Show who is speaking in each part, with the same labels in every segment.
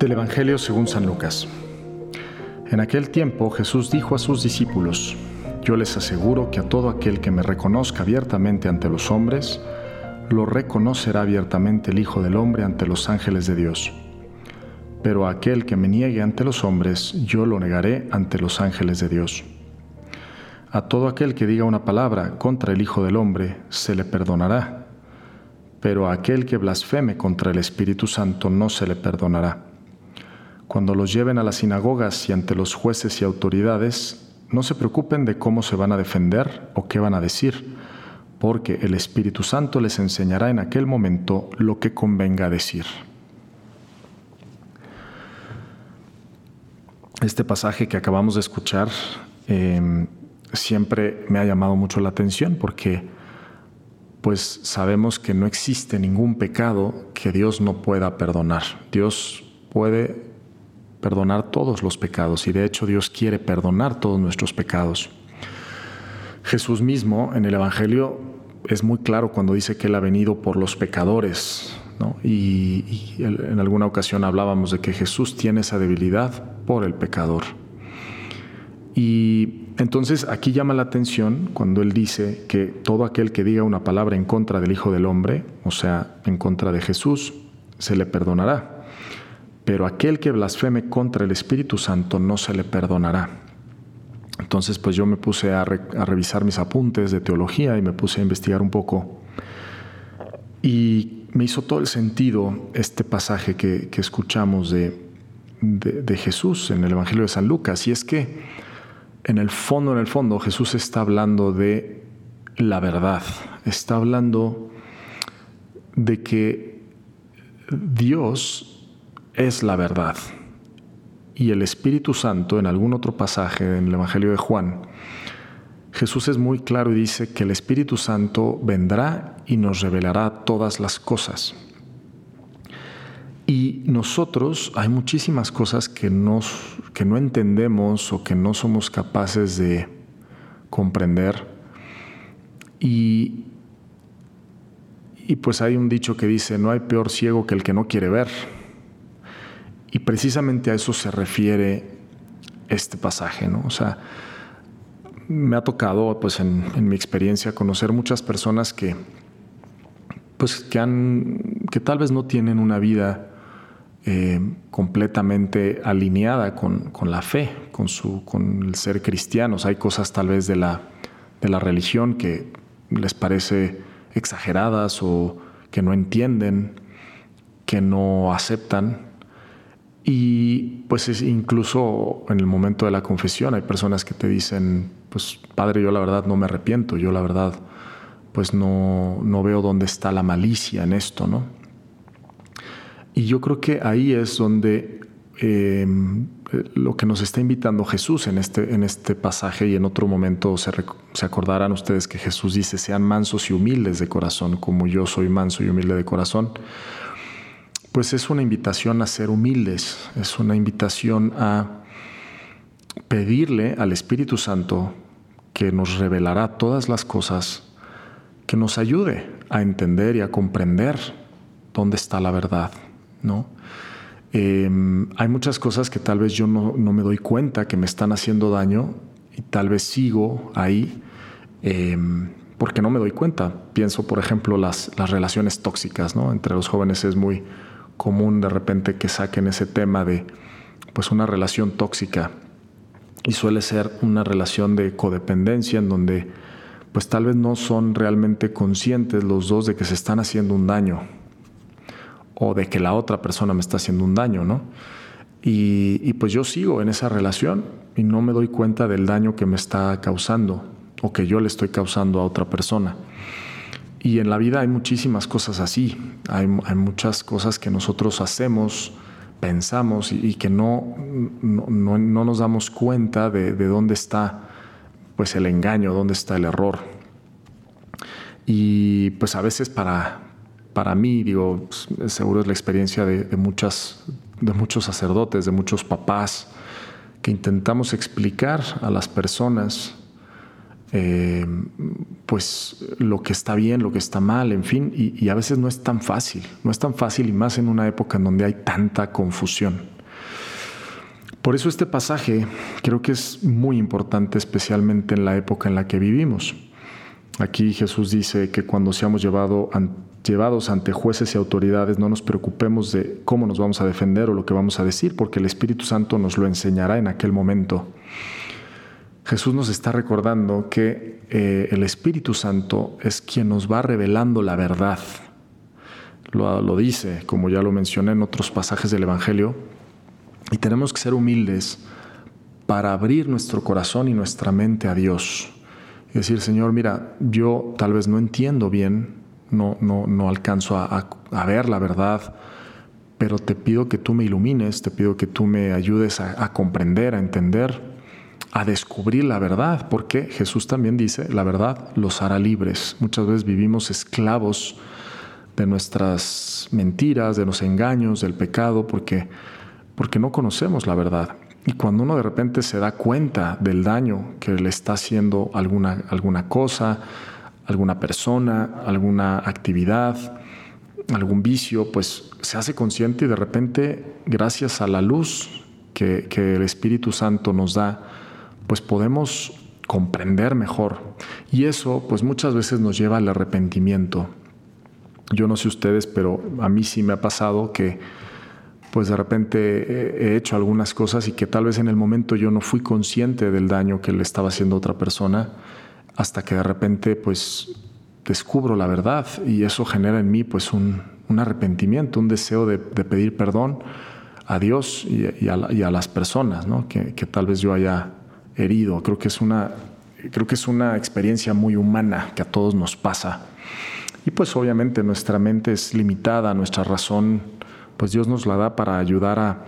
Speaker 1: Del Evangelio según San Lucas. En aquel tiempo Jesús dijo a sus discípulos, Yo les aseguro que a todo aquel que me reconozca abiertamente ante los hombres, lo reconocerá abiertamente el Hijo del Hombre ante los ángeles de Dios. Pero a aquel que me niegue ante los hombres, yo lo negaré ante los ángeles de Dios. A todo aquel que diga una palabra contra el Hijo del Hombre, se le perdonará, pero a aquel que blasfeme contra el Espíritu Santo no se le perdonará. Cuando los lleven a las sinagogas y ante los jueces y autoridades, no se preocupen de cómo se van a defender o qué van a decir, porque el Espíritu Santo les enseñará en aquel momento lo que convenga decir. Este pasaje que acabamos de escuchar em, siempre me ha llamado mucho la atención porque pues sabemos que no existe ningún pecado que Dios no pueda perdonar. Dios puede perdonar todos los pecados y de hecho Dios quiere perdonar todos nuestros pecados. Jesús mismo en el Evangelio es muy claro cuando dice que Él ha venido por los pecadores. Y, y en alguna ocasión hablábamos de que Jesús tiene esa debilidad por el pecador. Y entonces aquí llama la atención cuando Él dice que todo aquel que diga una palabra en contra del Hijo del Hombre, o sea, en contra de Jesús, se le perdonará pero aquel que blasfeme contra el Espíritu Santo no se le perdonará. Entonces, pues yo me puse a, revisar mis apuntes de teología y me puse a investigar un poco. Y me hizo todo el sentido este pasaje que, escuchamos de, Jesús en el Evangelio de San Lucas. Y es que en el fondo, en el fondo, Jesús está hablando de la verdad. Está hablando de que Dios es la verdad. Y el Espíritu Santo, en algún otro pasaje en el Evangelio de Juan, Jesús es muy claro y dice que el Espíritu Santo vendrá y nos revelará todas las cosas. Y nosotros hay muchísimas cosas que, nos, que no entendemos o que no somos capaces de comprender. Y, y pues hay un dicho que dice, no hay peor ciego que el que no quiere ver. Y precisamente a eso se refiere este pasaje, ¿no? O sea, me ha tocado, pues en, mi experiencia, conocer muchas personas que, pues, que, han, que tal vez no tienen una vida eh, completamente alineada con, la fe, con, su, con el ser cristianos. Hay cosas tal vez de la, de la religión que les parece exageradas o que no entienden, que no aceptan y pues es incluso en el momento de la confesión hay personas que te dicen, pues padre, yo la verdad no me arrepiento, yo la verdad pues no, no veo dónde está la malicia en esto, ¿no? Y yo creo que ahí es donde em, lo que nos está invitando Jesús en este, en este pasaje y en otro momento se, se acordarán ustedes que Jesús dice, sean mansos y humildes de corazón, como yo soy manso y humilde de corazón pues es una invitación a ser humildes, es una invitación a pedirle al Espíritu Santo que nos revelará todas las cosas, que nos ayude a entender y a comprender dónde está la verdad, ¿no? Em, hay muchas cosas que tal vez yo no, me doy cuenta que me están haciendo daño y tal vez sigo ahí em, porque no me doy cuenta. Pienso, por ejemplo, las, las relaciones tóxicas, ¿no? Entre los jóvenes es muy, común de repente que saquen ese tema de pues una relación tóxica y suele ser una relación de codependencia en donde pues tal vez no son realmente conscientes los dos de que se están haciendo un daño o de que la otra persona me está haciendo un daño, ¿no? Y, y, pues yo sigo en esa relación y no me doy cuenta del daño que me está causando o que yo le estoy causando a otra persona. Y en la vida hay muchísimas cosas así, hay, muchas cosas que nosotros hacemos, pensamos y, que no, no, nos damos cuenta de, dónde está pues el engaño, dónde está el error. Y pues a veces para, para mí, digo, seguro es la experiencia de, de, muchas, de muchos sacerdotes, de muchos papás, que intentamos explicar a las personas eh, pues lo que está bien, lo que está mal, en fin, y, a veces no es tan fácil, no es tan fácil y más en una época en donde hay tanta confusión. Por eso este pasaje creo que es muy importante, especialmente en la época en la que vivimos. Aquí Jesús dice que cuando seamos llevado, llevados ante jueces y autoridades no nos preocupemos de cómo nos vamos a defender o lo que vamos a decir, porque el Espíritu Santo nos lo enseñará en aquel momento. Jesús nos está recordando que eh, el Espíritu Santo es quien nos va revelando la verdad. Lo, dice, como ya lo mencioné en otros pasajes del Evangelio, y tenemos que ser humildes para abrir nuestro corazón y nuestra mente a Dios. Y decir, Señor, mira, yo tal vez no entiendo bien, no, no, no alcanzo a, ver la verdad, pero te pido que tú me ilumines, te pido que tú me ayudes a comprender, a entender a descubrir la verdad, porque Jesús también dice, la verdad los hará libres. Muchas veces vivimos esclavos de nuestras mentiras, de los engaños, del pecado, porque, porque no conocemos la verdad. Y cuando uno de repente se da cuenta del daño que le está haciendo alguna, alguna cosa, alguna persona, alguna actividad, algún vicio, pues se hace consciente y de repente, gracias a la luz que, que el Espíritu Santo nos da, pues podemos comprender mejor. Y eso pues muchas veces nos lleva al arrepentimiento. Yo no sé ustedes, pero a mí sí me ha pasado que pues de repente he hecho algunas cosas y que tal vez en el momento yo no fui consciente del daño que le estaba haciendo otra persona hasta que de repente pues descubro la verdad y eso genera en mí pues un, arrepentimiento, un deseo de, pedir perdón a Dios y, a, las personas ¿no? que tal vez yo haya herido. Creo que es una, creo que es una experiencia muy humana que a todos nos pasa. Y pues obviamente nuestra mente es limitada, nuestra razón, pues Dios nos la da para ayudar a,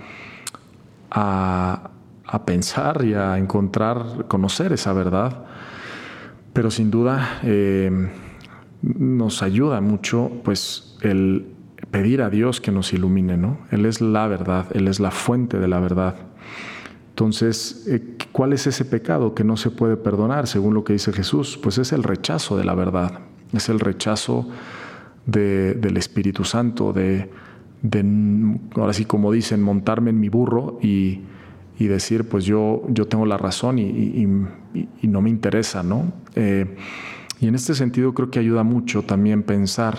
Speaker 1: a, pensar y a encontrar, conocer esa verdad. Pero sin duda eh, nos ayuda mucho pues el pedir a Dios que nos ilumine, ¿no? Él es la verdad, Él es la fuente de la verdad. Entonces, eh, ¿cuál es ese pecado que no se puede perdonar según lo que dice Jesús? Pues es el rechazo de la verdad, es el rechazo del Espíritu Santo, de, ahora sí como dicen, montarme en mi burro y, decir, pues yo, yo tengo la razón y, no me interesa, ¿no? Eh, y en este sentido creo que ayuda mucho también pensar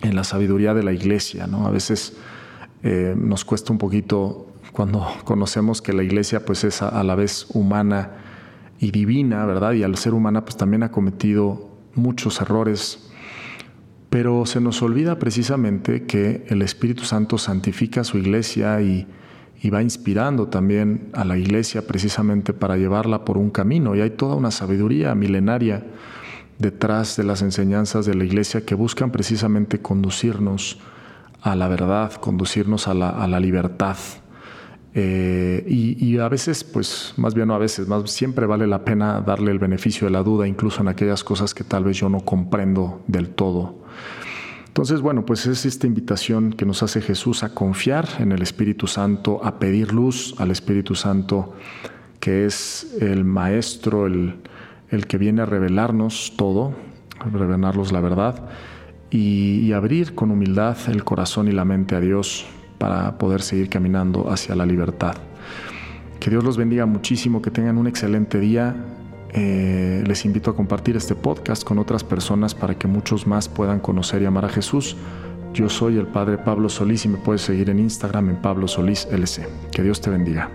Speaker 1: en la sabiduría de la iglesia, ¿no? A veces eh, nos cuesta un poquito cuando conocemos que la iglesia pues es a, la vez humana y divina, ¿verdad? Y al ser humana pues también ha cometido muchos errores, pero se nos olvida precisamente que el Espíritu Santo santifica su iglesia y, va inspirando también a la iglesia precisamente para llevarla por un camino. Y hay toda una sabiduría milenaria detrás de las enseñanzas de la iglesia que buscan precisamente conducirnos a la verdad, conducirnos a a la libertad. Eh, y, a veces, pues más bien no a veces, más siempre vale la pena darle el beneficio de la duda, incluso en aquellas cosas que tal vez yo no comprendo del todo. Entonces, bueno, pues es esta invitación que nos hace Jesús a confiar en el Espíritu Santo, a pedir luz al Espíritu Santo, que es el Maestro, el, el que viene a revelarnos todo, a revelarnos la verdad, y, y abrir con humildad el corazón y la mente a Dios para poder seguir caminando hacia la libertad. Que Dios los bendiga muchísimo, que tengan un excelente día. Eh, les invito a compartir este podcast con otras personas para que muchos más puedan conocer y amar a Jesús. Yo soy el Padre Pablo Solís y me puedes seguir en Instagram en Pablo Solís LC. Que Dios te bendiga.